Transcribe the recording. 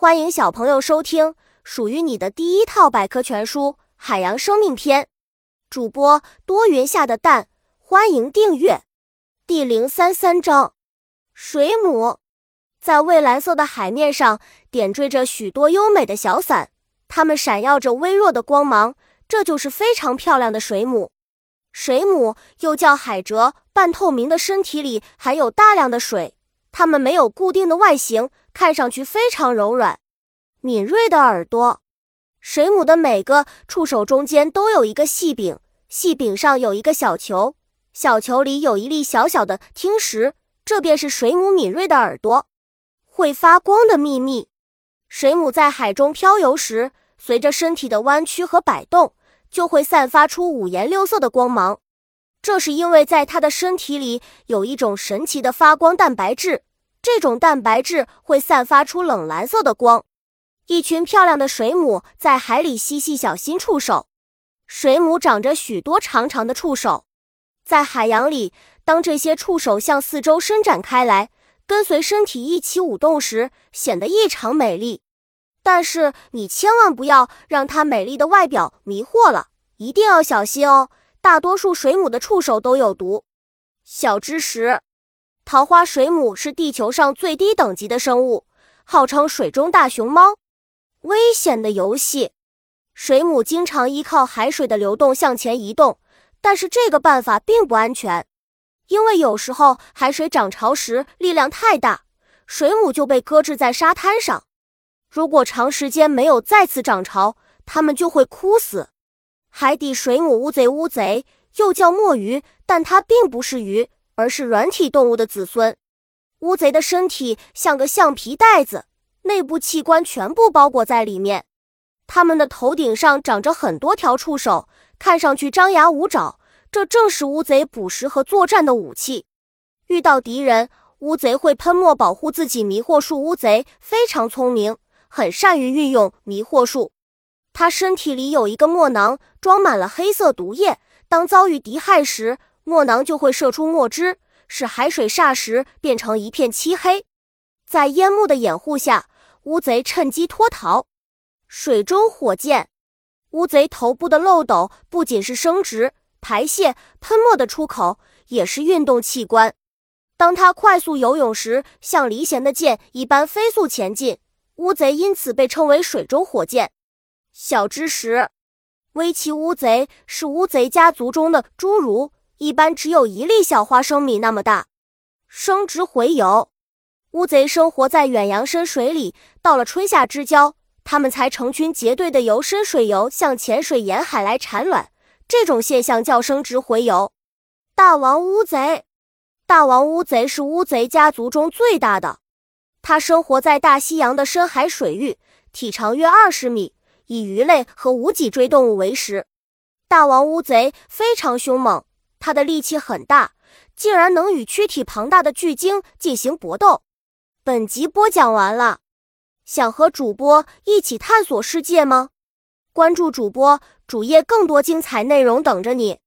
欢迎小朋友收听属于你的第一套百科全书《海洋生命篇》。主播多云下的蛋，欢迎订阅。第零三三章：水母在蔚蓝色的海面上点缀着许多优美的小伞，它们闪耀着微弱的光芒，这就是非常漂亮的水母。水母又叫海蜇，半透明的身体里含有大量的水，它们没有固定的外形。看上去非常柔软、敏锐的耳朵。水母的每个触手中间都有一个细柄，细柄上有一个小球，小球里有一粒小小的听石，这便是水母敏锐的耳朵。会发光的秘密。水母在海中漂游时，随着身体的弯曲和摆动，就会散发出五颜六色的光芒。这是因为在它的身体里有一种神奇的发光蛋白质。这种蛋白质会散发出冷蓝色的光。一群漂亮的水母在海里嬉戏小心触手。水母长着许多长长的触手，在海洋里，当这些触手向四周伸展开来，跟随身体一起舞动时，显得异常美丽。但是你千万不要让它美丽的外表迷惑了，一定要小心哦。大多数水母的触手都有毒。小知识。桃花水母是地球上最低等级的生物，号称水中大熊猫。危险的游戏，水母经常依靠海水的流动向前移动，但是这个办法并不安全，因为有时候海水涨潮时力量太大，水母就被搁置在沙滩上。如果长时间没有再次涨潮，它们就会枯死。海底水母乌贼，乌贼又叫墨鱼，但它并不是鱼。而是软体动物的子孙。乌贼的身体像个橡皮袋子，内部器官全部包裹在里面。它们的头顶上长着很多条触手，看上去张牙舞爪。这正是乌贼捕食和作战的武器。遇到敌人，乌贼会喷墨保护自己。迷惑术乌贼非常聪明，很善于运用迷惑术。它身体里有一个墨囊，装满了黑色毒液。当遭遇敌害时，墨囊就会射出墨汁，使海水霎时变成一片漆黑。在烟幕的掩护下，乌贼趁机脱逃。水中火箭，乌贼头部的漏斗不仅是生殖、排泄、喷墨的出口，也是运动器官。当它快速游泳时，像离弦的箭一般飞速前进。乌贼因此被称为水中火箭。小知识：微鳍乌贼是乌贼家族中的侏儒。一般只有一粒小花生米那么大。生殖洄游，乌贼生活在远洋深水里，到了春夏之交，它们才成群结队的游深水游向浅水沿海来产卵。这种现象叫生殖洄游。大王乌贼，大王乌贼是乌贼家族中最大的，它生活在大西洋的深海水域，体长约二十米，以鱼类和无脊椎动物为食。大王乌贼非常凶猛。他的力气很大，竟然能与躯体庞大的巨鲸进行搏斗。本集播讲完了，想和主播一起探索世界吗？关注主播主页，更多精彩内容等着你。